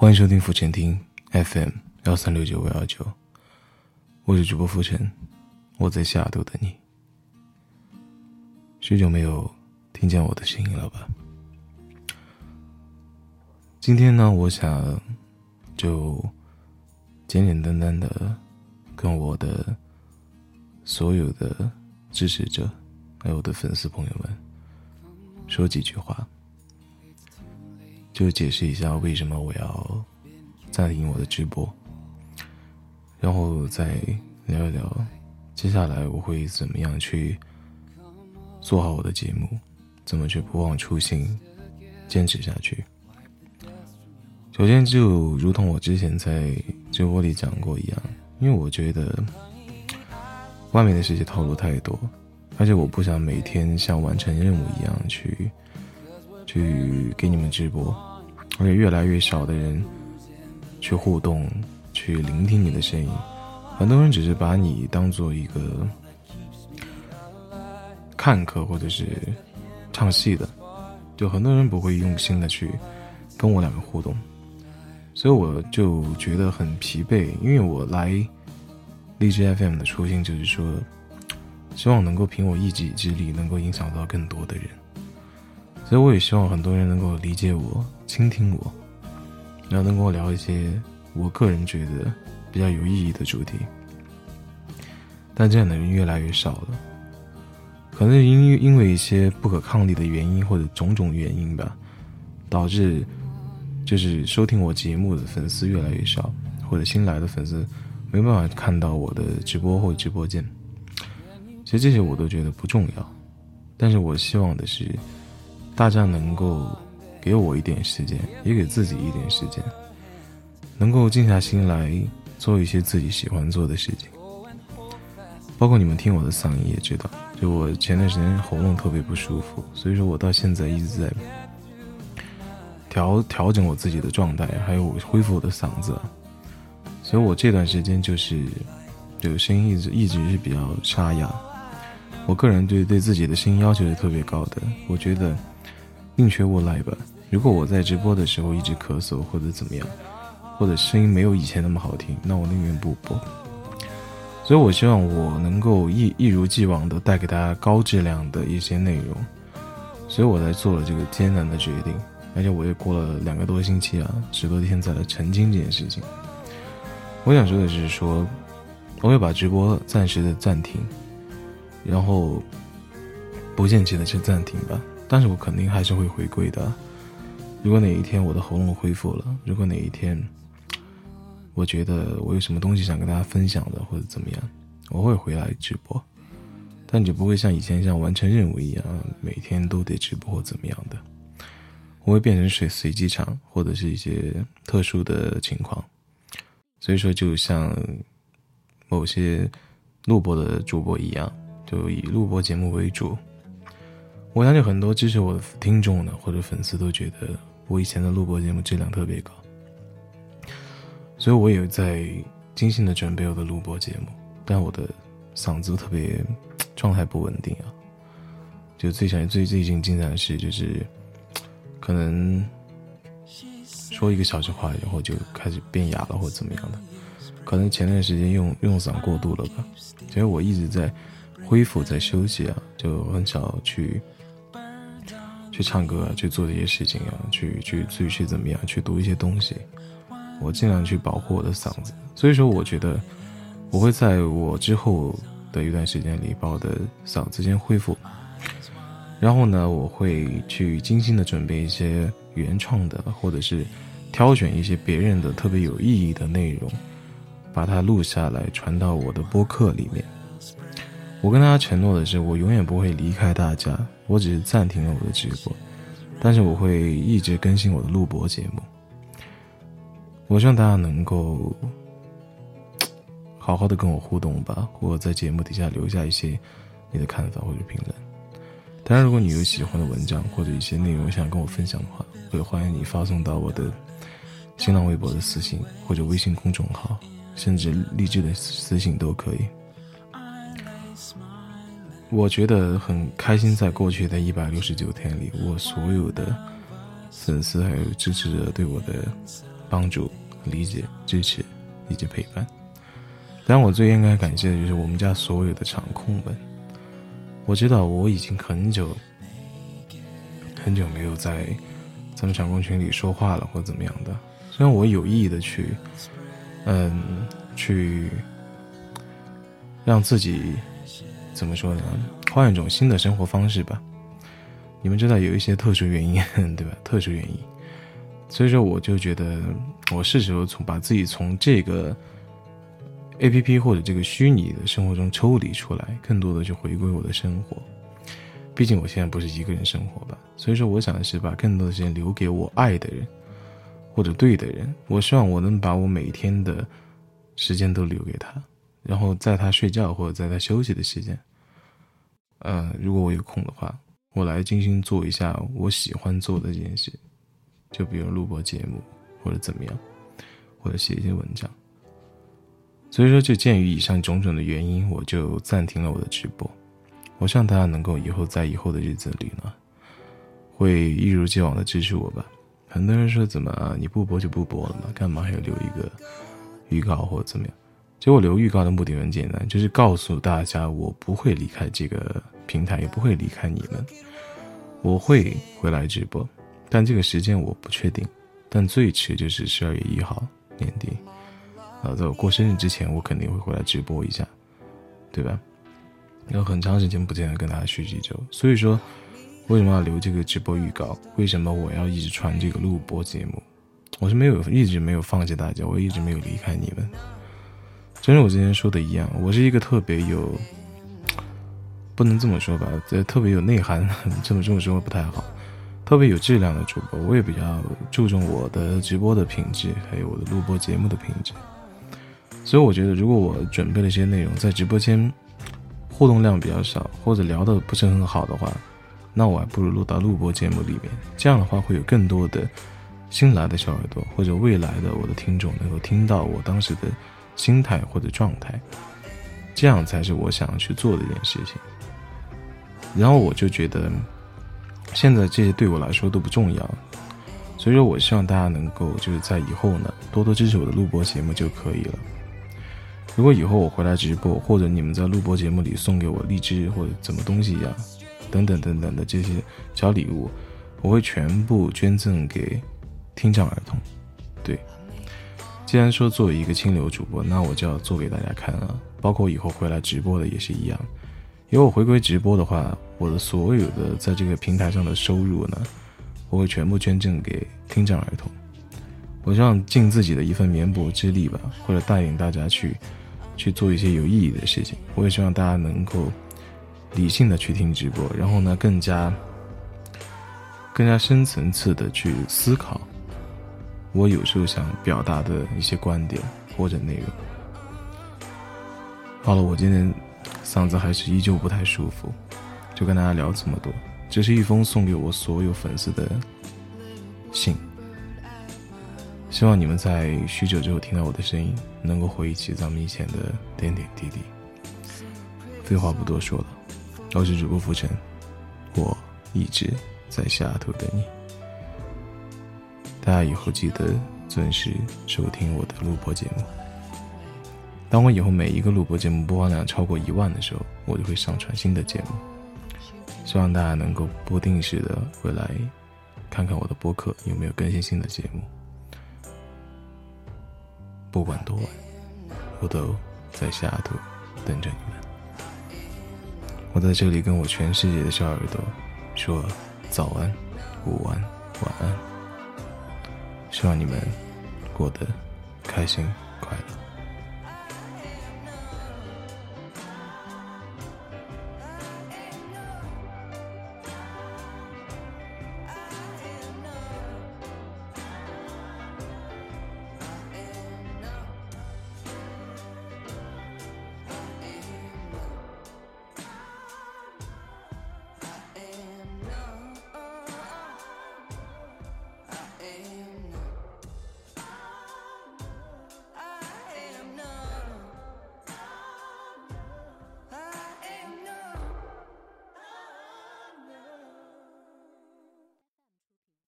欢迎收听浮沉听 FM 幺三六九五幺九，我是主播浮沉，我在下头等你。许久没有听见我的声音了吧？今天呢，我想就简简单单的跟我的所有的支持者，还有我的粉丝朋友们说几句话。就解释一下为什么我要暂停我的直播，然后再聊一聊接下来我会怎么样去做好我的节目，怎么去不忘初心，坚持下去。首先，就如同我之前在直播里讲过一样，因为我觉得外面的世界套路太多，而且我不想每天像完成任务一样去。去给你们直播，而且越来越少的人去互动，去聆听你的声音。很多人只是把你当做一个看客或者是唱戏的，就很多人不会用心的去跟我两个互动，所以我就觉得很疲惫。因为我来荔枝 FM 的初心就是说，希望能够凭我一己之力，能够影响到更多的人。所以我也希望很多人能够理解我、倾听我，然后能跟我聊一些我个人觉得比较有意义的主题。但这样的人越来越少了，可能因因为一些不可抗力的原因或者种种原因吧，导致就是收听我节目的粉丝越来越少，或者新来的粉丝没办法看到我的直播或直播间。其实这些我都觉得不重要，但是我希望的是。大家能够给我一点时间，也给自己一点时间，能够静下心来做一些自己喜欢做的事情。包括你们听我的嗓音也知道，就我前段时间喉咙特别不舒服，所以说我到现在一直在调调整我自己的状态，还有恢复我的嗓子。所以我这段时间就是，就声音一直一直是比较沙哑。我个人对对自己的声音要求是特别高的，我觉得。宁缺毋滥吧。如果我在直播的时候一直咳嗽或者怎么样，或者声音没有以前那么好听，那我宁愿不播。所以我希望我能够一一如既往的带给大家高质量的一些内容。所以我才做了这个艰难的决定，而且我也过了两个多星期啊，十多天再来澄清这件事情。我想说的是说，我会把直播暂时的暂停，然后不限期的去暂停吧。但是我肯定还是会回归的。如果哪一天我的喉咙恢复了，如果哪一天我觉得我有什么东西想跟大家分享的，或者怎么样，我会回来直播。但就不会像以前像完成任务一样，每天都得直播或怎么样的。我会变成随随机场，或者是一些特殊的情况。所以说，就像某些录播的主播一样，就以录播节目为主。我相信很多支持我的听众呢，或者粉丝都觉得我以前的录播节目质量特别高，所以我也在精心的准备我的录播节目，但我的嗓子特别状态不稳定啊。就最想最最近经常是就是，可能说一个小时话，然后就开始变哑了或者怎么样的，可能前段时间用用嗓过度了吧。其实我一直在恢复，在休息啊，就很少去。去唱歌啊，去做这些事情啊，去去去去怎么样？去读一些东西，我尽量去保护我的嗓子。所以说，我觉得我会在我之后的一段时间里把我的嗓子先恢复。然后呢，我会去精心的准备一些原创的，或者是挑选一些别人的特别有意义的内容，把它录下来传到我的播客里面。我跟大家承诺的是，我永远不会离开大家。我只是暂停了我的直播，但是我会一直更新我的录播节目。我希望大家能够好好的跟我互动吧，或者在节目底下留下一些你的看法或者评论。当然，如果你有喜欢的文章或者一些内容想跟我分享的话，我也欢迎你发送到我的新浪微博的私信或者微信公众号，甚至励志的私信都可以。我觉得很开心，在过去的一百六十九天里，我所有的粉丝还有支持者对我的帮助、理解、支持以及陪伴。但我最应该感谢的就是我们家所有的场控们。我知道我已经很久很久没有在咱们场控群里说话了，或怎么样的。虽然我有意的去，嗯，去让自己怎么说呢，换一种新的生活方式吧。你们知道有一些特殊原因，对吧？特殊原因，所以说我就觉得我是时候从把自己从这个 A P P 或者这个虚拟的生活中抽离出来，更多的去回归我的生活。毕竟我现在不是一个人生活吧，所以说我想的是把更多的时间留给我爱的人，或者对的人。我希望我能把我每天的时间都留给他，然后在他睡觉或者在他休息的时间，呃，如果我有空的话。我来精心做一下我喜欢做的这件事，就比如录播节目，或者怎么样，或者写一些文章。所以说，就鉴于以上种种的原因，我就暂停了我的直播。我希望大家能够以后在以后的日子里呢，会一如既往的支持我吧。很多人说怎么啊你不播就不播了嘛，干嘛还要留一个预告或者怎么样？其实我留预告的目的很简单，就是告诉大家我不会离开这个。平台也不会离开你们，我会回来直播，但这个时间我不确定，但最迟就是十二月一号年底，啊，在我过生日之前，我肯定会回来直播一下，对吧？有很长时间不见得跟大家叙叙旧，所以说，为什么要留这个直播预告？为什么我要一直传这个录播节目？我是没有一直没有放弃大家，我一直没有离开你们。正如我之前说的一样，我是一个特别有。不能这么说吧，这特别有内涵，这么这么说不太好。特别有质量的主播，我也比较注重我的直播的品质，还有我的录播节目的品质。所以我觉得，如果我准备了一些内容在直播间互动量比较少，或者聊的不是很好的话，那我还不如录到录播节目里面。这样的话，会有更多的新来的小耳朵，或者未来的我的听众能够听到我当时的心态或者状态。这样才是我想要去做的一件事情。然后我就觉得，现在这些对我来说都不重要，所以说我希望大家能够就是在以后呢多多支持我的录播节目就可以了。如果以后我回来直播，或者你们在录播节目里送给我荔枝或者什么东西一样，等等等等的这些小礼物，我会全部捐赠给听障儿童。对，既然说作为一个清流主播，那我就要做给大家看啊，包括以后回来直播的也是一样。因为我回归直播的话，我的所有的在这个平台上的收入呢，我会全部捐赠给听障儿童。我希望尽自己的一份绵薄之力吧，或者带领大家去去做一些有意义的事情。我也希望大家能够理性的去听直播，然后呢，更加更加深层次的去思考我有时候想表达的一些观点或者内容。好了，我今天。嗓子还是依旧不太舒服，就跟大家聊这么多。这是一封送给我所有粉丝的信，希望你们在许久之后听到我的声音，能够回忆起咱们以前的点点滴滴。废话不多说了，我是主播浮尘，我一直在下头等你。大家以后记得准时收听我的录播节目。当我以后每一个录播节目播放量超过一万的时候，我就会上传新的节目。希望大家能够不定时的回来看看我的播客有没有更新新的节目。不管多晚，我都在下头等着你们。我在这里跟我全世界的小耳朵说早安、午安、晚安。希望你们过得开心快乐。